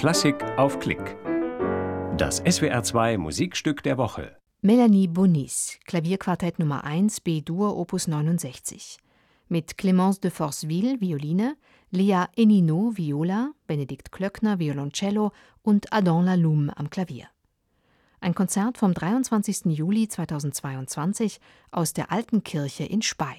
Klassik auf Klick. Das SWR2 Musikstück der Woche. Melanie Bonis, Klavierquartett Nummer 1 B-Dur Opus 69. Mit Clémence de Forceville, Violine, Lea Enino, Viola, Benedikt Klöckner, Violoncello und Adam Laloum am Klavier. Ein Konzert vom 23. Juli 2022 aus der Alten Kirche in Spey.